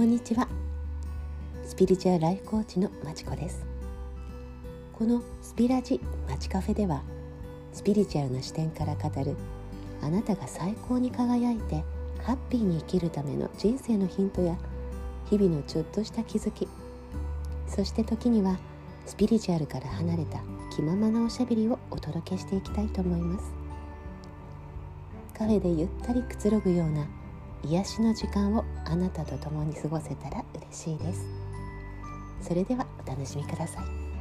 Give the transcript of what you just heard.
こんにちは。スピリチュアライフコーチのまちこです。このスピラジまちカフェではスピリチュアルな視点から語るあなたが最高に輝いてハッピーに生きるための人生のヒントや日々のちょっとした気づきそして時にはスピリチュアルから離れた気ままなおしゃべりをお届けしていきたいと思います。カフェでゆったりくつろぐような癒しの時間をあなたと共に過ごせたら嬉しいです。それではお楽しみください。